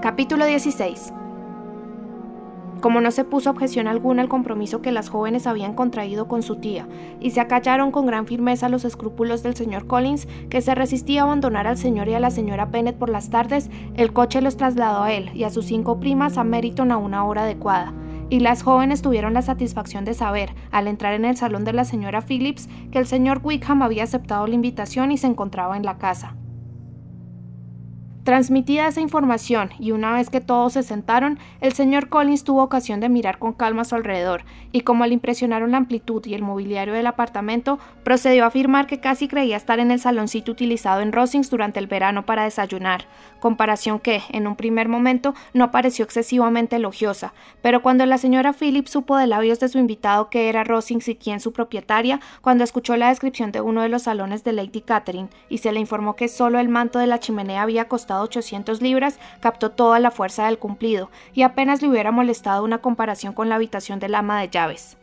Capítulo 16 como no se puso objeción alguna al compromiso que las jóvenes habían contraído con su tía, y se acallaron con gran firmeza los escrúpulos del señor Collins, que se resistía a abandonar al señor y a la señora Bennet por las tardes, el coche los trasladó a él y a sus cinco primas a Meriton a una hora adecuada. Y las jóvenes tuvieron la satisfacción de saber, al entrar en el salón de la señora Phillips, que el señor Wickham había aceptado la invitación y se encontraba en la casa. Transmitida esa información y una vez que todos se sentaron, el señor Collins tuvo ocasión de mirar con calma a su alrededor y como le impresionaron la amplitud y el mobiliario del apartamento, procedió a afirmar que casi creía estar en el saloncito utilizado en Rosings durante el verano para desayunar, comparación que, en un primer momento, no pareció excesivamente elogiosa, pero cuando la señora Phillips supo de labios de su invitado que era Rosings y quién su propietaria, cuando escuchó la descripción de uno de los salones de Lady Catherine y se le informó que solo el manto de la chimenea había costado 800 libras, captó toda la fuerza del cumplido, y apenas le hubiera molestado una comparación con la habitación del ama de llaves.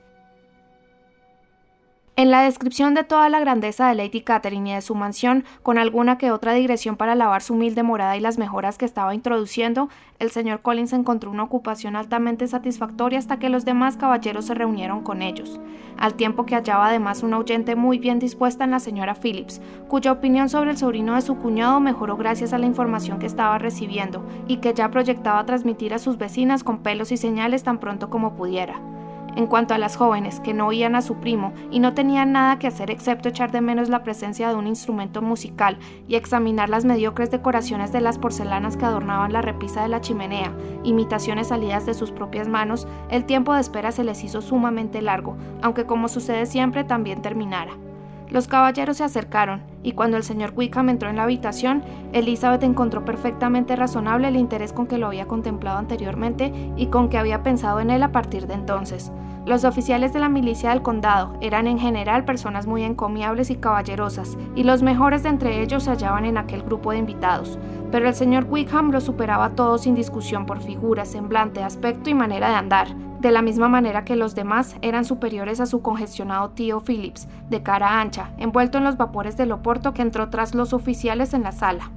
En la descripción de toda la grandeza de Lady Catherine y de su mansión, con alguna que otra digresión para lavar su humilde morada y las mejoras que estaba introduciendo, el señor Collins encontró una ocupación altamente satisfactoria hasta que los demás caballeros se reunieron con ellos, al tiempo que hallaba además una oyente muy bien dispuesta en la señora Phillips, cuya opinión sobre el sobrino de su cuñado mejoró gracias a la información que estaba recibiendo y que ya proyectaba transmitir a sus vecinas con pelos y señales tan pronto como pudiera. En cuanto a las jóvenes, que no oían a su primo y no tenían nada que hacer excepto echar de menos la presencia de un instrumento musical y examinar las mediocres decoraciones de las porcelanas que adornaban la repisa de la chimenea, imitaciones salidas de sus propias manos, el tiempo de espera se les hizo sumamente largo, aunque como sucede siempre también terminara. Los caballeros se acercaron, y cuando el señor Wickham entró en la habitación, Elizabeth encontró perfectamente razonable el interés con que lo había contemplado anteriormente y con que había pensado en él a partir de entonces. Los oficiales de la milicia del condado eran en general personas muy encomiables y caballerosas, y los mejores de entre ellos se hallaban en aquel grupo de invitados, pero el señor Wickham los superaba a todos sin discusión por figura, semblante, aspecto y manera de andar, de la misma manera que los demás eran superiores a su congestionado tío Phillips, de cara ancha, envuelto en los vapores del Oporto que entró tras los oficiales en la sala.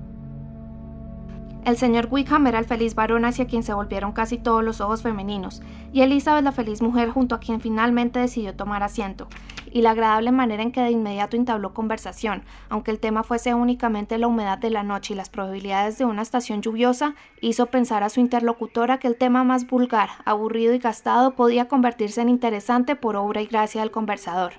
El señor Wickham era el feliz varón hacia quien se volvieron casi todos los ojos femeninos, y Elizabeth la feliz mujer junto a quien finalmente decidió tomar asiento, y la agradable manera en que de inmediato entabló conversación, aunque el tema fuese únicamente la humedad de la noche y las probabilidades de una estación lluviosa, hizo pensar a su interlocutora que el tema más vulgar, aburrido y gastado podía convertirse en interesante por obra y gracia del conversador.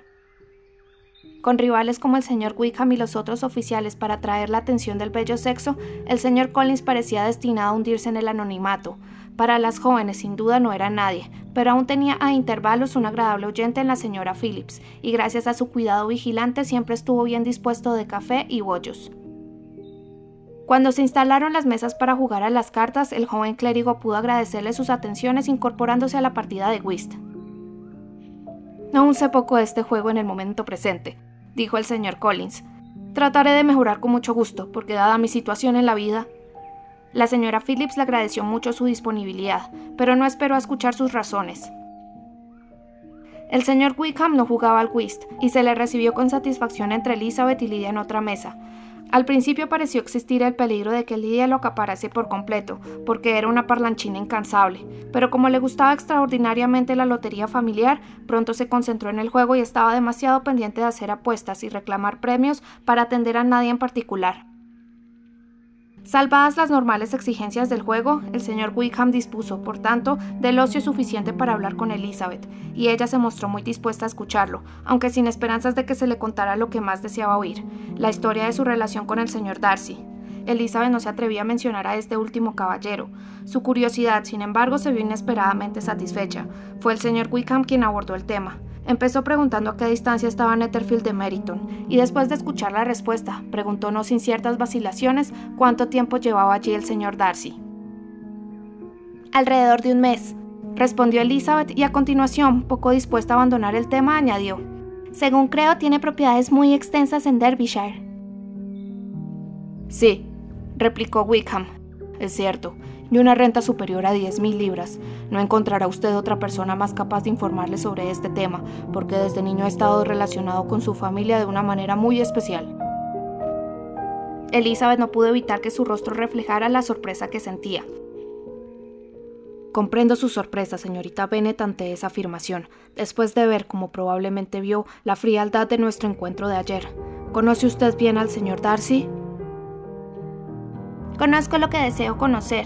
Con rivales como el señor Wickham y los otros oficiales para atraer la atención del bello sexo, el señor Collins parecía destinado a hundirse en el anonimato. Para las jóvenes sin duda no era nadie, pero aún tenía a intervalos un agradable oyente en la señora Phillips, y gracias a su cuidado vigilante siempre estuvo bien dispuesto de café y bollos. Cuando se instalaron las mesas para jugar a las cartas, el joven clérigo pudo agradecerle sus atenciones incorporándose a la partida de whist. Aún sé poco de este juego en el momento presente, dijo el señor Collins. Trataré de mejorar con mucho gusto, porque dada mi situación en la vida... La señora Phillips le agradeció mucho su disponibilidad, pero no esperó a escuchar sus razones. El señor Wickham no jugaba al whist, y se le recibió con satisfacción entre Elizabeth y Lydia en otra mesa, al principio pareció existir el peligro de que Lidia lo acaparase por completo, porque era una parlanchina incansable, pero como le gustaba extraordinariamente la lotería familiar, pronto se concentró en el juego y estaba demasiado pendiente de hacer apuestas y reclamar premios para atender a nadie en particular. Salvadas las normales exigencias del juego, el señor Wickham dispuso, por tanto, del ocio suficiente para hablar con Elizabeth, y ella se mostró muy dispuesta a escucharlo, aunque sin esperanzas de que se le contara lo que más deseaba oír, la historia de su relación con el señor Darcy. Elizabeth no se atrevía a mencionar a este último caballero. Su curiosidad, sin embargo, se vio inesperadamente satisfecha. Fue el señor Wickham quien abordó el tema. Empezó preguntando a qué distancia estaba Netherfield de Meriton, y después de escuchar la respuesta, preguntó no sin ciertas vacilaciones cuánto tiempo llevaba allí el señor Darcy. Alrededor de un mes, respondió Elizabeth y a continuación, poco dispuesta a abandonar el tema, añadió, según creo tiene propiedades muy extensas en Derbyshire. Sí, replicó Wickham. Es cierto, y una renta superior a 10.000 libras. No encontrará usted otra persona más capaz de informarle sobre este tema, porque desde niño ha estado relacionado con su familia de una manera muy especial. Elizabeth no pudo evitar que su rostro reflejara la sorpresa que sentía. Comprendo su sorpresa, señorita Bennet, ante esa afirmación, después de ver, como probablemente vio, la frialdad de nuestro encuentro de ayer. ¿Conoce usted bien al señor Darcy? Conozco lo que deseo conocer,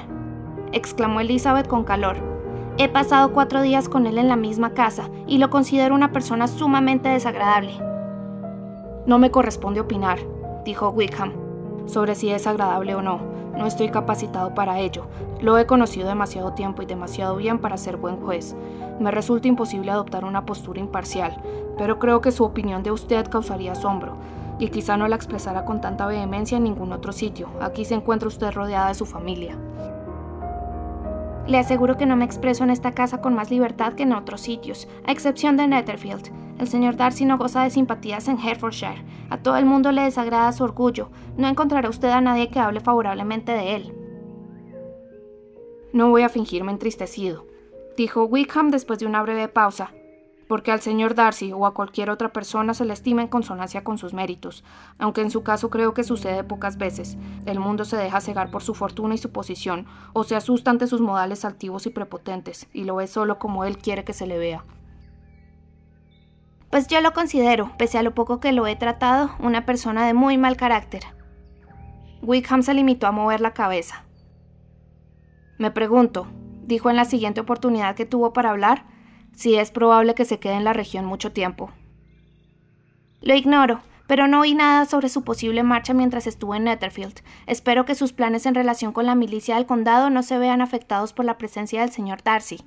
exclamó Elizabeth con calor. He pasado cuatro días con él en la misma casa y lo considero una persona sumamente desagradable. No me corresponde opinar, dijo Wickham, sobre si es agradable o no. No estoy capacitado para ello. Lo he conocido demasiado tiempo y demasiado bien para ser buen juez. Me resulta imposible adoptar una postura imparcial, pero creo que su opinión de usted causaría asombro, y quizá no la expresara con tanta vehemencia en ningún otro sitio. Aquí se encuentra usted rodeada de su familia. Le aseguro que no me expreso en esta casa con más libertad que en otros sitios, a excepción de Netherfield. El señor Darcy no goza de simpatías en Hertfordshire. A todo el mundo le desagrada su orgullo. No encontrará usted a nadie que hable favorablemente de él. No voy a fingirme entristecido, dijo Wickham después de una breve pausa, porque al señor Darcy o a cualquier otra persona se le estima en consonancia con sus méritos, aunque en su caso creo que sucede pocas veces. El mundo se deja cegar por su fortuna y su posición, o se asusta ante sus modales altivos y prepotentes, y lo ve solo como él quiere que se le vea. Pues yo lo considero, pese a lo poco que lo he tratado, una persona de muy mal carácter. Wickham se limitó a mover la cabeza. Me pregunto, dijo en la siguiente oportunidad que tuvo para hablar, si es probable que se quede en la región mucho tiempo. Lo ignoro, pero no oí nada sobre su posible marcha mientras estuvo en Netherfield. Espero que sus planes en relación con la milicia del condado no se vean afectados por la presencia del señor Darcy.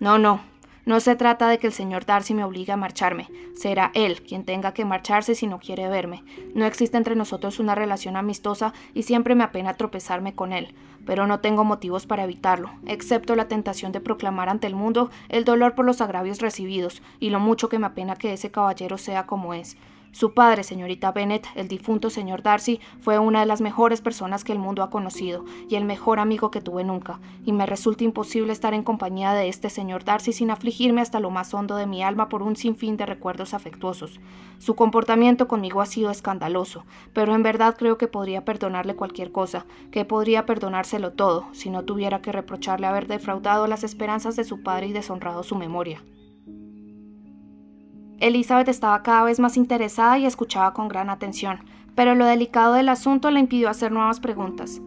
No, no, no se trata de que el señor Darcy me obligue a marcharme. Será él quien tenga que marcharse si no quiere verme. No existe entre nosotros una relación amistosa y siempre me apena tropezarme con él, pero no tengo motivos para evitarlo, excepto la tentación de proclamar ante el mundo el dolor por los agravios recibidos y lo mucho que me apena que ese caballero sea como es. Su padre, señorita Bennet, el difunto señor Darcy, fue una de las mejores personas que el mundo ha conocido y el mejor amigo que tuve nunca, y me resulta imposible estar en compañía de este señor Darcy sin afligirme hasta lo más hondo de mi alma por un sinfín de recuerdos afectuosos. Su comportamiento conmigo ha sido escandaloso, pero en verdad creo que podría perdonarle cualquier cosa, que podría perdonárselo todo, si no tuviera que reprocharle haber defraudado las esperanzas de su padre y deshonrado su memoria. Elizabeth estaba cada vez más interesada y escuchaba con gran atención, pero lo delicado del asunto le impidió hacer nuevas preguntas.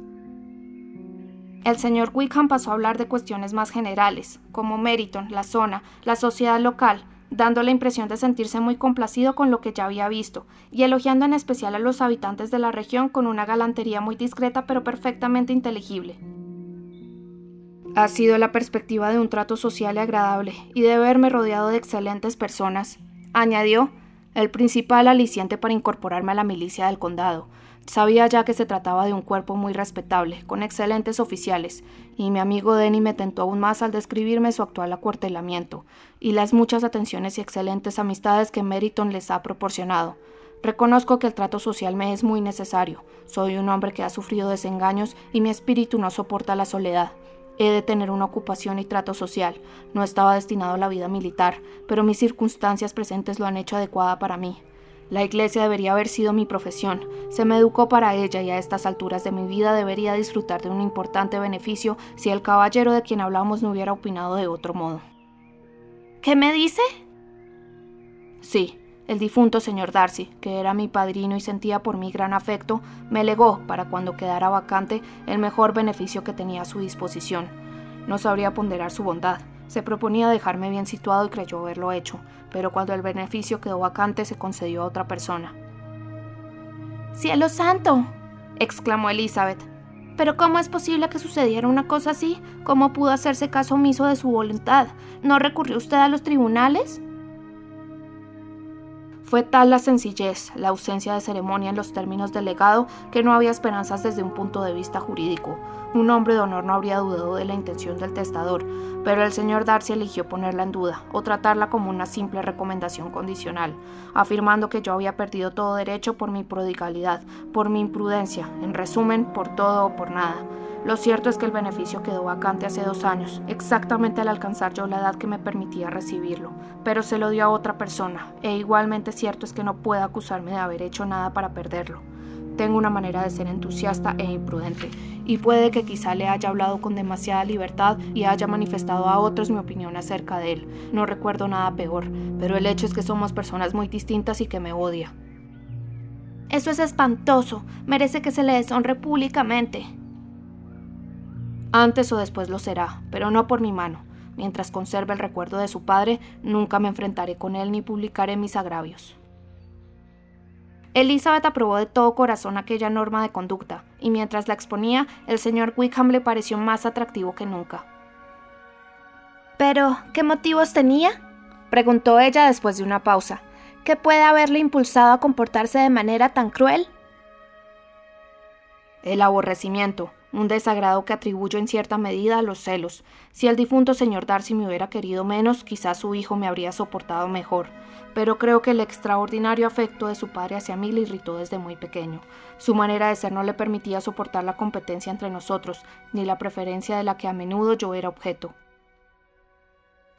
El señor Wickham pasó a hablar de cuestiones más generales, como Meriton, la zona, la sociedad local, dando la impresión de sentirse muy complacido con lo que ya había visto, y elogiando en especial a los habitantes de la región con una galantería muy discreta pero perfectamente inteligible. Ha sido la perspectiva de un trato social y agradable, y de verme rodeado de excelentes personas, añadió, el principal aliciente para incorporarme a la milicia del condado. Sabía ya que se trataba de un cuerpo muy respetable, con excelentes oficiales, y mi amigo Denny me tentó aún más al describirme su actual acuartelamiento y las muchas atenciones y excelentes amistades que Meriton les ha proporcionado. Reconozco que el trato social me es muy necesario. Soy un hombre que ha sufrido desengaños y mi espíritu no soporta la soledad. He de tener una ocupación y trato social. No estaba destinado a la vida militar, pero mis circunstancias presentes lo han hecho adecuada para mí. La iglesia debería haber sido mi profesión. Se me educó para ella y a estas alturas de mi vida debería disfrutar de un importante beneficio si el caballero de quien hablamos no hubiera opinado de otro modo. ¿Qué me dice? Sí, el difunto señor Darcy, que era mi padrino y sentía por mí gran afecto, me legó, para cuando quedara vacante, el mejor beneficio que tenía a su disposición. No sabría ponderar su bondad. Se proponía dejarme bien situado y creyó haberlo hecho, pero cuando el beneficio quedó vacante se concedió a otra persona. ¡Cielo santo! exclamó Elizabeth. Pero ¿cómo es posible que sucediera una cosa así? ¿Cómo pudo hacerse caso omiso de su voluntad? ¿No recurrió usted a los tribunales? Fue tal la sencillez, la ausencia de ceremonia en los términos del legado, que no había esperanzas desde un punto de vista jurídico. Un hombre de honor no habría dudado de la intención del testador, pero el señor Darcy eligió ponerla en duda o tratarla como una simple recomendación condicional, afirmando que yo había perdido todo derecho por mi prodigalidad, por mi imprudencia, en resumen, por todo o por nada. Lo cierto es que el beneficio quedó vacante hace dos años, exactamente al alcanzar yo la edad que me permitía recibirlo, pero se lo dio a otra persona, e igualmente cierto es que no puede acusarme de haber hecho nada para perderlo. Tengo una manera de ser entusiasta e imprudente, y puede que quizá le haya hablado con demasiada libertad y haya manifestado a otros mi opinión acerca de él. No recuerdo nada peor, pero el hecho es que somos personas muy distintas y que me odia. Eso es espantoso. Merece que se le deshonre públicamente. Antes o después lo será, pero no por mi mano. Mientras conserve el recuerdo de su padre, nunca me enfrentaré con él ni publicaré mis agravios. Elizabeth aprobó de todo corazón aquella norma de conducta, y mientras la exponía, el señor Wickham le pareció más atractivo que nunca. ¿Pero qué motivos tenía? preguntó ella después de una pausa. ¿Qué puede haberle impulsado a comportarse de manera tan cruel? El aborrecimiento, un desagrado que atribuyo en cierta medida a los celos. Si el difunto señor Darcy me hubiera querido menos, quizás su hijo me habría soportado mejor, pero creo que el extraordinario afecto de su padre hacia mí le irritó desde muy pequeño. Su manera de ser no le permitía soportar la competencia entre nosotros, ni la preferencia de la que a menudo yo era objeto.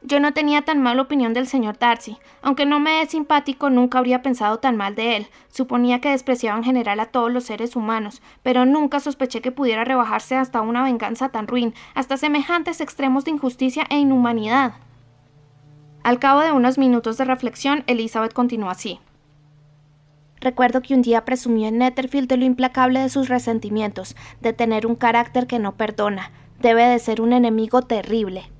Yo no tenía tan mala opinión del señor Darcy. Aunque no me es simpático, nunca habría pensado tan mal de él. Suponía que despreciaba en general a todos los seres humanos, pero nunca sospeché que pudiera rebajarse hasta una venganza tan ruin, hasta semejantes extremos de injusticia e inhumanidad. Al cabo de unos minutos de reflexión, Elizabeth continuó así. Recuerdo que un día presumió en Netherfield de lo implacable de sus resentimientos, de tener un carácter que no perdona. Debe de ser un enemigo terrible.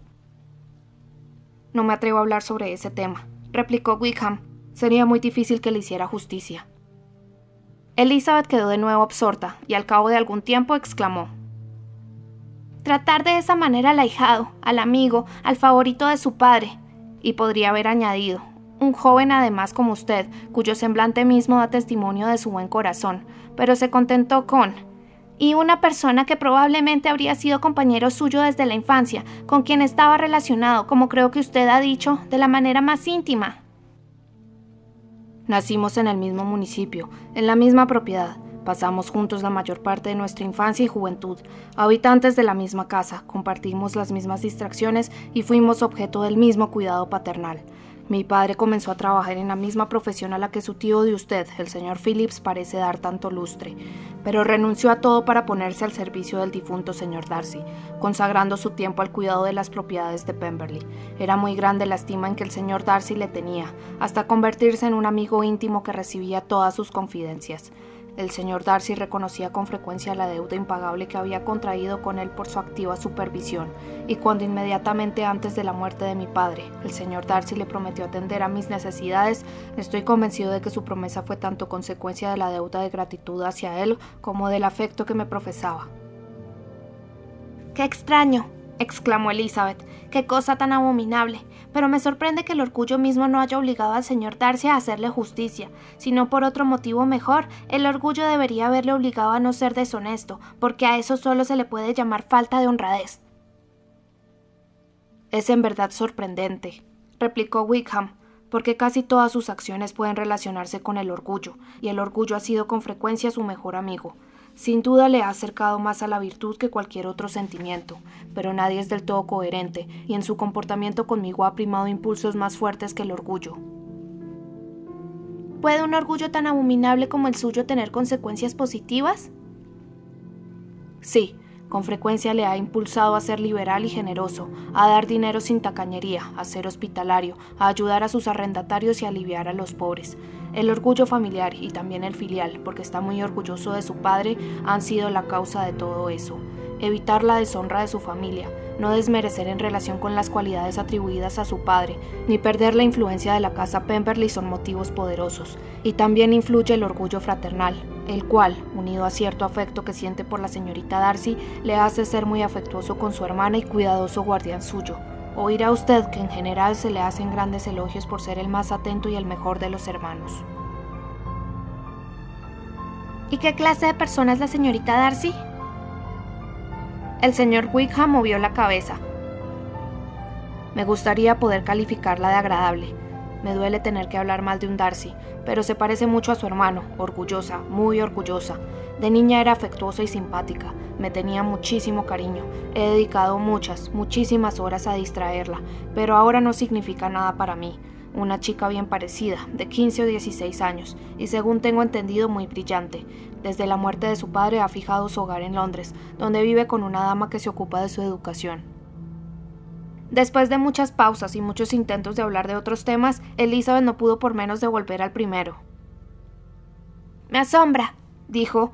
No me atrevo a hablar sobre ese tema, replicó Wickham. Sería muy difícil que le hiciera justicia. Elizabeth quedó de nuevo absorta y al cabo de algún tiempo exclamó Tratar de esa manera al ahijado, al amigo, al favorito de su padre. Y podría haber añadido, un joven además como usted, cuyo semblante mismo da testimonio de su buen corazón, pero se contentó con y una persona que probablemente habría sido compañero suyo desde la infancia, con quien estaba relacionado, como creo que usted ha dicho, de la manera más íntima. Nacimos en el mismo municipio, en la misma propiedad. Pasamos juntos la mayor parte de nuestra infancia y juventud, habitantes de la misma casa, compartimos las mismas distracciones y fuimos objeto del mismo cuidado paternal. Mi padre comenzó a trabajar en la misma profesión a la que su tío de usted, el señor Phillips, parece dar tanto lustre, pero renunció a todo para ponerse al servicio del difunto señor Darcy, consagrando su tiempo al cuidado de las propiedades de Pemberley. Era muy grande la estima en que el señor Darcy le tenía, hasta convertirse en un amigo íntimo que recibía todas sus confidencias. El señor Darcy reconocía con frecuencia la deuda impagable que había contraído con él por su activa supervisión, y cuando inmediatamente antes de la muerte de mi padre, el señor Darcy le prometió atender a mis necesidades, estoy convencido de que su promesa fue tanto consecuencia de la deuda de gratitud hacia él como del afecto que me profesaba. ¡Qué extraño! Exclamó Elizabeth. ¡Qué cosa tan abominable! Pero me sorprende que el orgullo mismo no haya obligado al señor Darcy a hacerle justicia. Si no por otro motivo mejor, el orgullo debería haberle obligado a no ser deshonesto, porque a eso solo se le puede llamar falta de honradez. Es en verdad sorprendente, replicó Wickham, porque casi todas sus acciones pueden relacionarse con el orgullo, y el orgullo ha sido con frecuencia su mejor amigo. Sin duda le ha acercado más a la virtud que cualquier otro sentimiento, pero nadie es del todo coherente y en su comportamiento conmigo ha primado impulsos más fuertes que el orgullo. ¿Puede un orgullo tan abominable como el suyo tener consecuencias positivas? Sí, con frecuencia le ha impulsado a ser liberal y generoso, a dar dinero sin tacañería, a ser hospitalario, a ayudar a sus arrendatarios y a aliviar a los pobres. El orgullo familiar y también el filial, porque está muy orgulloso de su padre, han sido la causa de todo eso. Evitar la deshonra de su familia, no desmerecer en relación con las cualidades atribuidas a su padre, ni perder la influencia de la casa Pemberley son motivos poderosos. Y también influye el orgullo fraternal, el cual, unido a cierto afecto que siente por la señorita Darcy, le hace ser muy afectuoso con su hermana y cuidadoso guardián suyo. Oirá usted que en general se le hacen grandes elogios por ser el más atento y el mejor de los hermanos. ¿Y qué clase de persona es la señorita Darcy? El señor Wickham movió la cabeza. Me gustaría poder calificarla de agradable. Me duele tener que hablar mal de un Darcy, pero se parece mucho a su hermano, orgullosa, muy orgullosa. De niña era afectuosa y simpática, me tenía muchísimo cariño. He dedicado muchas, muchísimas horas a distraerla, pero ahora no significa nada para mí. una chica bien parecida, de 15 o 16 años, y según tengo entendido muy brillante. Desde la muerte de su padre ha fijado su hogar en Londres, donde vive con una dama que se ocupa de su educación. Después de muchas pausas y muchos intentos de hablar de otros temas, Elizabeth no pudo por menos de volver al primero. Me asombra, dijo,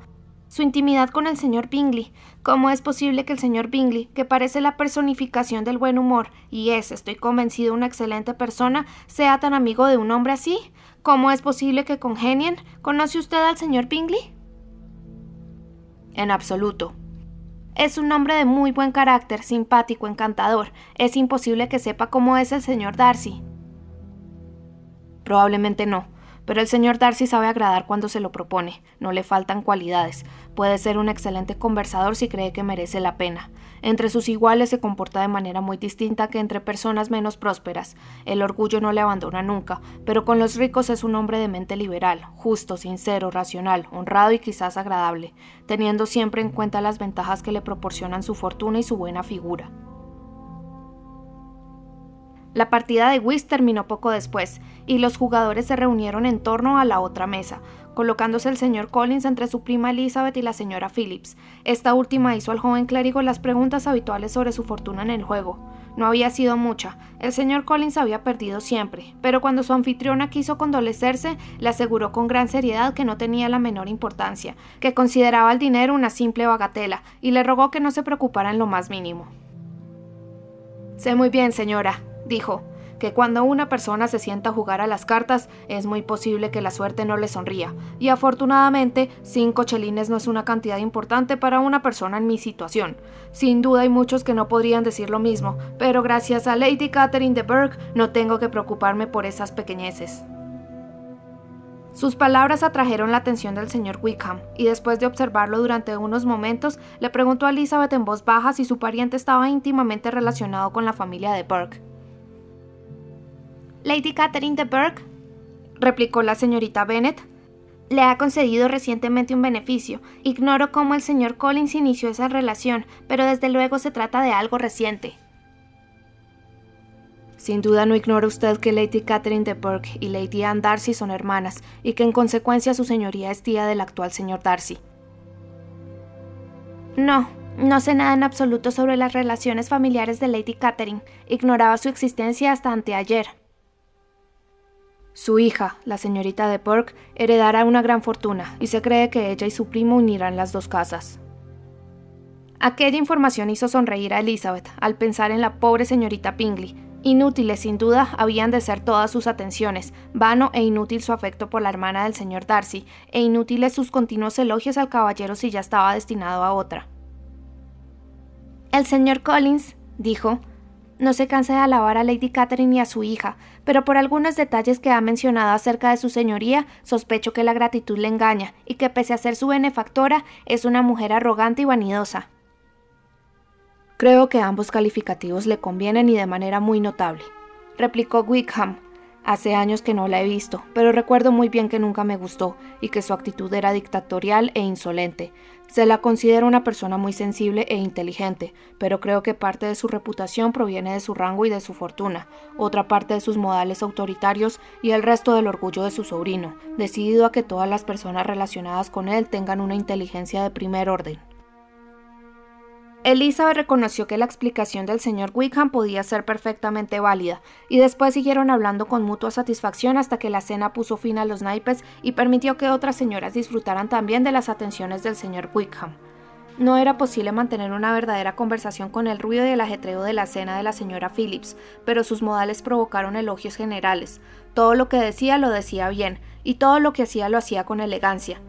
su intimidad con el señor Bingley. ¿Cómo es posible que el señor Bingley, que parece la personificación del buen humor y es, estoy convencido, una excelente persona, sea tan amigo de un hombre así? ¿Cómo es posible que congenien? ¿Conoce usted al señor Bingley? En absoluto. Es un hombre de muy buen carácter, simpático, encantador. Es imposible que sepa cómo es el señor Darcy. Probablemente no pero el señor Darcy sabe agradar cuando se lo propone, no le faltan cualidades, puede ser un excelente conversador si cree que merece la pena. Entre sus iguales se comporta de manera muy distinta que entre personas menos prósperas. El orgullo no le abandona nunca, pero con los ricos es un hombre de mente liberal, justo, sincero, racional, honrado y quizás agradable, teniendo siempre en cuenta las ventajas que le proporcionan su fortuna y su buena figura. La partida de whist terminó poco después, y los jugadores se reunieron en torno a la otra mesa, colocándose el señor Collins entre su prima Elizabeth y la señora Phillips. Esta última hizo al joven clérigo las preguntas habituales sobre su fortuna en el juego. No había sido mucha, el señor Collins había perdido siempre, pero cuando su anfitriona quiso condolecerse, le aseguró con gran seriedad que no tenía la menor importancia, que consideraba el dinero una simple bagatela, y le rogó que no se preocupara en lo más mínimo. Sé muy bien, señora, dijo, que cuando una persona se sienta a jugar a las cartas es muy posible que la suerte no le sonría, y afortunadamente cinco chelines no es una cantidad importante para una persona en mi situación. Sin duda hay muchos que no podrían decir lo mismo, pero gracias a Lady Catherine de Burgh no tengo que preocuparme por esas pequeñeces. Sus palabras atrajeron la atención del señor Wickham, y después de observarlo durante unos momentos, le preguntó a Elizabeth en voz baja si su pariente estaba íntimamente relacionado con la familia de Burke. Lady Catherine de Burke, replicó la señorita Bennet, le ha concedido recientemente un beneficio. Ignoro cómo el señor Collins inició esa relación, pero desde luego se trata de algo reciente. Sin duda no ignora usted que Lady Catherine de Burke y Lady Anne Darcy son hermanas, y que en consecuencia su señoría es tía del actual señor Darcy. No, no sé nada en absoluto sobre las relaciones familiares de Lady Catherine. Ignoraba su existencia hasta anteayer. Su hija, la señorita de Burke, heredará una gran fortuna y se cree que ella y su primo unirán las dos casas. Aquella información hizo sonreír a Elizabeth al pensar en la pobre señorita Pingley. Inútiles, sin duda, habían de ser todas sus atenciones, vano e inútil su afecto por la hermana del señor Darcy, e inútiles sus continuos elogios al caballero si ya estaba destinado a otra. El señor Collins, dijo, no se cansa de alabar a Lady Catherine y a su hija, pero por algunos detalles que ha mencionado acerca de su señoría, sospecho que la gratitud le engaña y que pese a ser su benefactora, es una mujer arrogante y vanidosa. Creo que ambos calificativos le convienen y de manera muy notable, replicó Wickham, Hace años que no la he visto, pero recuerdo muy bien que nunca me gustó y que su actitud era dictatorial e insolente. Se la considera una persona muy sensible e inteligente, pero creo que parte de su reputación proviene de su rango y de su fortuna, otra parte de sus modales autoritarios y el resto del orgullo de su sobrino, decidido a que todas las personas relacionadas con él tengan una inteligencia de primer orden. Elizabeth reconoció que la explicación del señor Wickham podía ser perfectamente válida, y después siguieron hablando con mutua satisfacción hasta que la cena puso fin a los naipes y permitió que otras señoras disfrutaran también de las atenciones del señor Wickham. No era posible mantener una verdadera conversación con el ruido y el ajetreo de la cena de la señora Phillips, pero sus modales provocaron elogios generales. Todo lo que decía lo decía bien, y todo lo que hacía lo hacía con elegancia.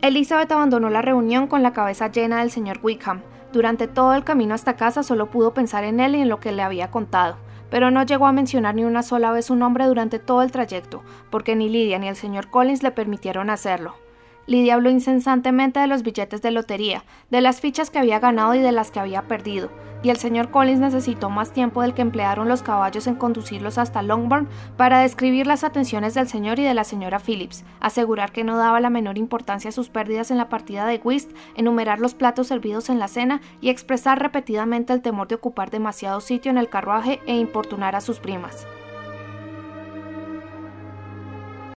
Elizabeth abandonó la reunión con la cabeza llena del señor Wickham, durante todo el camino hasta casa solo pudo pensar en él y en lo que le había contado, pero no llegó a mencionar ni una sola vez su nombre durante todo el trayecto, porque ni Lidia ni el señor Collins le permitieron hacerlo. Lidia habló incesantemente de los billetes de lotería, de las fichas que había ganado y de las que había perdido, y el señor Collins necesitó más tiempo del que emplearon los caballos en conducirlos hasta Longbourn para describir las atenciones del señor y de la señora Phillips, asegurar que no daba la menor importancia a sus pérdidas en la partida de whist, enumerar los platos servidos en la cena y expresar repetidamente el temor de ocupar demasiado sitio en el carruaje e importunar a sus primas.